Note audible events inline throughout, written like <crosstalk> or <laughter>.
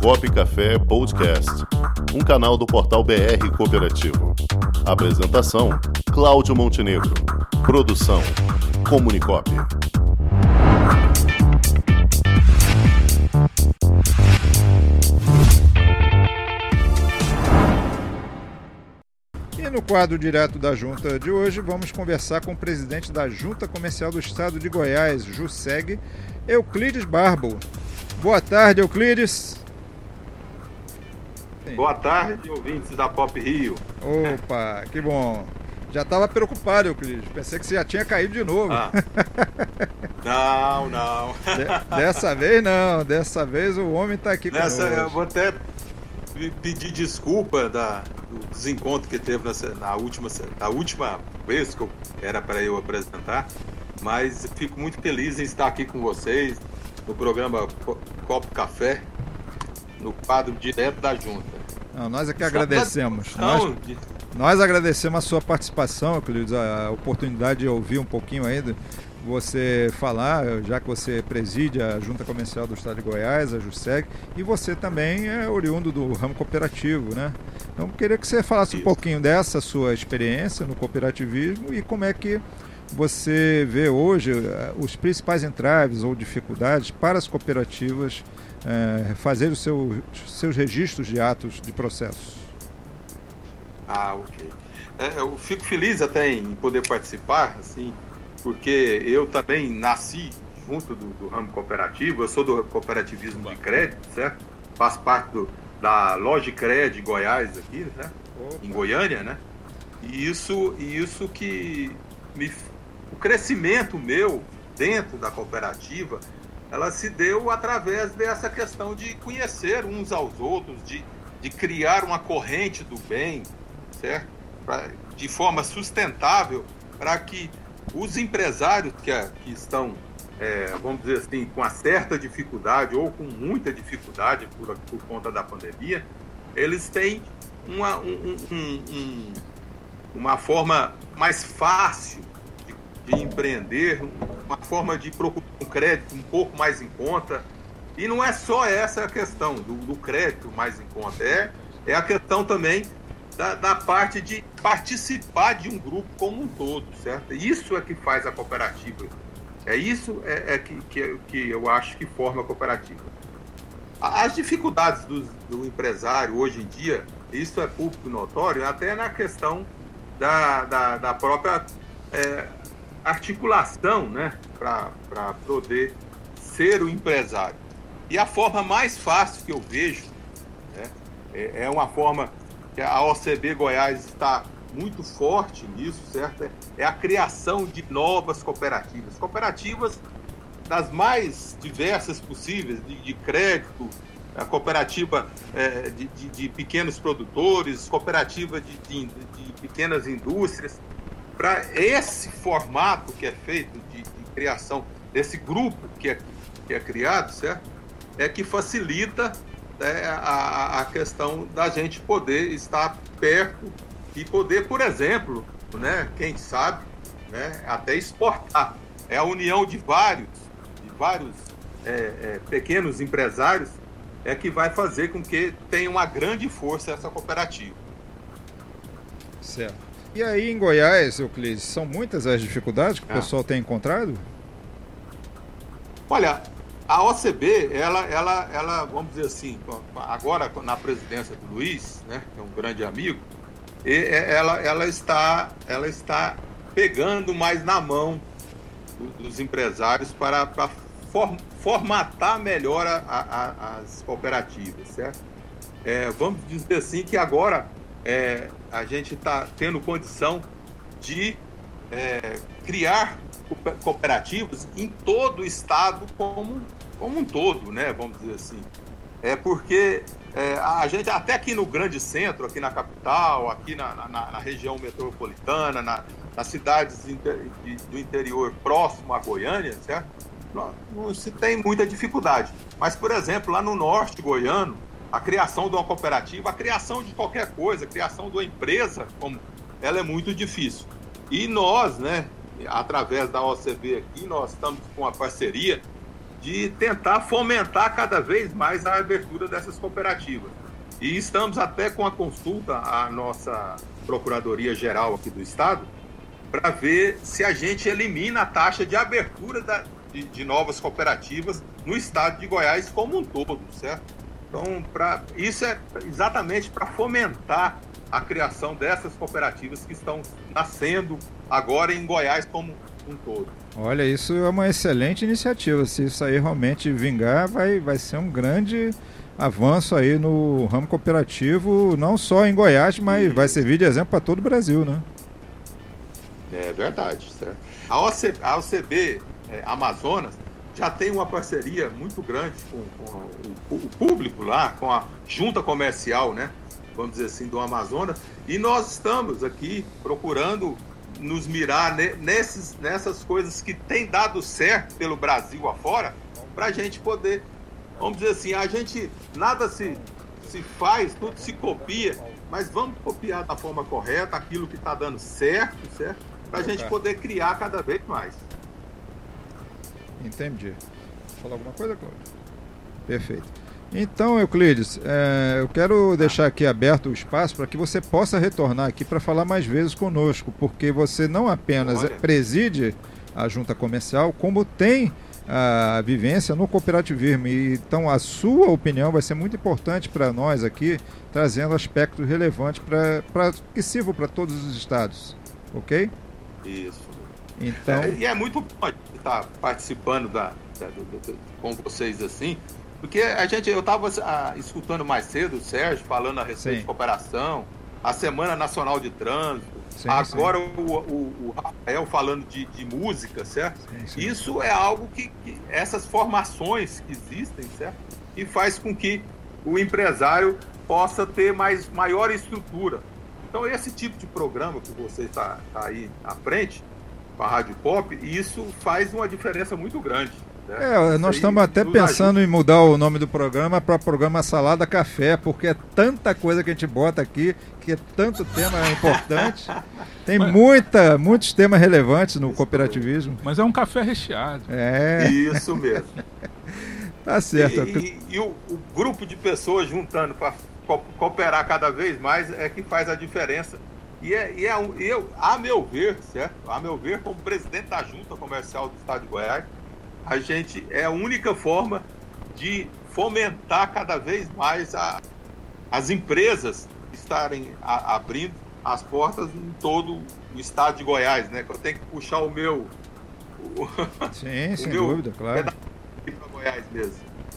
Cop Café Podcast, um canal do portal BR Cooperativo. Apresentação: Cláudio Montenegro. Produção: Comunicop. E no quadro direto da junta de hoje, vamos conversar com o presidente da Junta Comercial do Estado de Goiás, JUSEG, Euclides Barbo. Boa tarde, Euclides. Boa tarde, ouvintes da Pop Rio. Opa, que bom. Já estava preocupado, Euclides. Pensei que você já tinha caído de novo. Ah. <laughs> Não, não. De- dessa vez não. Dessa vez o homem está aqui Nessa, eu conosco. vou até pe- pedir desculpa da, do desencontro que teve nessa- na, última, na última vez que eu, era para eu apresentar, mas fico muito feliz em estar aqui com vocês no programa Co- Copo Café, no quadro direto da Junta. Não, nós é que agradecemos. Nós, nós agradecemos a sua participação, Euclides, a oportunidade de ouvir um pouquinho ainda você falar, já que você preside a Junta Comercial do Estado de Goiás, a JUSEG, e você também é oriundo do ramo cooperativo, né? Então, queria que você falasse um pouquinho dessa sua experiência no cooperativismo e como é que você vê hoje eh, os principais entraves ou dificuldades para as cooperativas eh, fazer os seu, seus registros de atos de processos. Ah, ok. É, eu fico feliz até em poder participar, assim, porque eu também nasci junto do, do ramo cooperativo, eu sou do cooperativismo de crédito, certo? Faço parte do, da Loja Cred Goiás aqui, né? Em Goiânia, né? E isso, e isso que me, o crescimento meu dentro da cooperativa, ela se deu através dessa questão de conhecer uns aos outros, de, de criar uma corrente do bem, certo? Pra- de forma sustentável para que os empresários que, que estão, é, vamos dizer assim, com uma certa dificuldade ou com muita dificuldade por, por conta da pandemia, eles têm uma, um- um- um- um- uma forma mais fácil de, de empreender, uma forma de procurar um crédito um pouco mais em conta. E não é só essa a questão do, do crédito mais em conta, é, é a questão também da, da parte de participar de um grupo como um todo, certo? Isso é que faz a cooperativa. É isso é, é que, que, que eu acho que forma a cooperativa. As dificuldades do, do empresário hoje em dia, isso é público notório, até na questão da, da, da própria é, articulação né, para poder ser o empresário. E a forma mais fácil que eu vejo né, é, é uma forma que a OCB Goiás está muito forte nisso, certo? É- É a criação de novas cooperativas. Cooperativas das mais diversas possíveis, de, de crédito, a cooperativa eh, de, de- de pequenos produtores, cooperativa de pequenas indústrias. Para esse formato que é feito de, de criação desse grupo que é, que é criado, certo? É que facilita né, a, a- a questão da gente poder estar perto e poder, por exemplo, né, quem sabe, né, até exportar. É a união de vários, de vários é, é, pequenos empresários é que vai fazer com que tenha uma grande força essa cooperativa. Certo. E aí em Goiás, Euclides, são muitas as dificuldades que o Ah. pessoal tem encontrado? Olha, a OCB, ela, ela, ela, vamos dizer assim, agora na presidência do Luiz, né, que é um grande amigo, ela, ela, está, ela está pegando mais na mão do- dos empresários para, para for- formatar melhor a- a- as cooperativas, certo? É, vamos dizer assim que agora é, a gente está tendo condição de é, criar co- cooperativas em todo o estado como, como um todo, né? Vamos dizer assim. É porque é, a gente, até aqui no grande centro, aqui na capital, aqui na, na- na região metropolitana, na- nas cidades inter- de- do interior próximo a Goiânia, certo? Não, não se tem muita dificuldade. Mas, por exemplo, lá no norte goiano, a criação de uma cooperativa, a criação de qualquer coisa, a criação de uma empresa, como ela é muito difícil. E nós, né, através da OCB aqui, nós estamos com uma parceria de tentar fomentar cada vez mais a abertura dessas cooperativas. E estamos até com a consulta à nossa Procuradoria Geral aqui do Estado para ver se a gente elimina a taxa de abertura da, de, de, novas cooperativas no estado de Goiás como um todo, certo? Então, pra, isso é exatamente para fomentar a criação dessas cooperativas que estão nascendo agora em Goiás como um todo. Olha, isso é uma excelente iniciativa. Se isso aí realmente vingar, vai, vai ser um grande avanço aí no ramo cooperativo, não só em Goiás, mas vai servir de exemplo para todo o Brasil, né? É verdade, certo? A, OC, a OCB é, Amazonas já tem uma parceria muito grande com, com o, o, público lá, com a junta comercial, né? Vamos dizer assim, do Amazonas, e nós estamos aqui procurando nos mirar nesses, nessas coisas que têm dado certo pelo Brasil afora, para a gente poder, vamos dizer assim, a gente nada se, se faz, tudo se copia, mas vamos copiar da forma correta aquilo que está dando certo, certo? Para a gente poder criar cada vez mais. Entendi. Falar alguma coisa, Cláudio? Perfeito. Então, Euclides, é, eu quero deixar aqui aberto o espaço para que você possa retornar aqui para falar mais vezes conosco, porque você não apenas Olha. preside a junta comercial, como tem a vivência no cooperativismo. E, então, a sua opinião vai ser muito importante para nós aqui, trazendo aspectos relevantes para que sirvam para todos os estados. Ok? Isso. Então... É, e é muito estar participando da, da com vocês assim, porque a gente, eu estava ah, escutando mais cedo o Sérgio falando a respeito sim. de cooperação, a Semana Nacional de Trânsito, sim, agora sim. O, o, o, Rafael falando de, de música, certo? Isso é algo que, que, essas formações que existem, certo? E faz com que o empresário possa ter mais, maior estrutura. Então, esse tipo de programa que você está tá aí à frente, com a Rádio Pop, isso faz uma diferença muito grande. Né? É, nós estamos até pensando ajuda. em mudar o nome do programa para programa Salada Café, porque é tanta coisa que a gente bota aqui, que é tanto tema importante. <laughs> Tem Mas... muita, muitos temas relevantes no cooperativismo. Mas é um café recheado. É. Isso mesmo. <laughs> tá certo. E, e, e o, o, grupo de pessoas juntando para cooperar cada vez mais é que faz a diferença. E, é, e é, eu, a meu ver, certo? A meu ver, como presidente da Junta Comercial do Estado de Goiás, a gente é a única forma de fomentar cada vez mais a, as empresas estarem a, abrindo as portas em todo o estado de Goiás, né? Que eu tenho que puxar o meu. O, Sim, <laughs> o sem meu dúvida, claro. Para Goiás mesmo.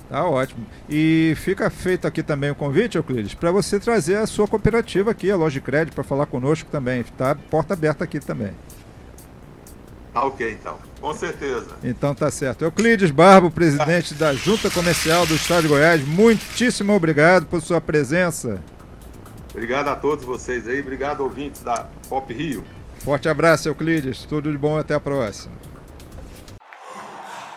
Tá ótimo. E fica feito aqui também o convite, Euclides, para você trazer a sua cooperativa aqui, a Loja de Crédito, para falar conosco também. Tá porta aberta aqui também. Tá ok, então. Com certeza. Então tá certo. Euclides Barbo, presidente da Junta Comercial do Estado de Goiás, muitíssimo obrigado por sua presença. Obrigado a todos vocês aí, obrigado ouvintes da Pop Rio. Forte abraço, Euclides. Tudo de bom, até a próxima.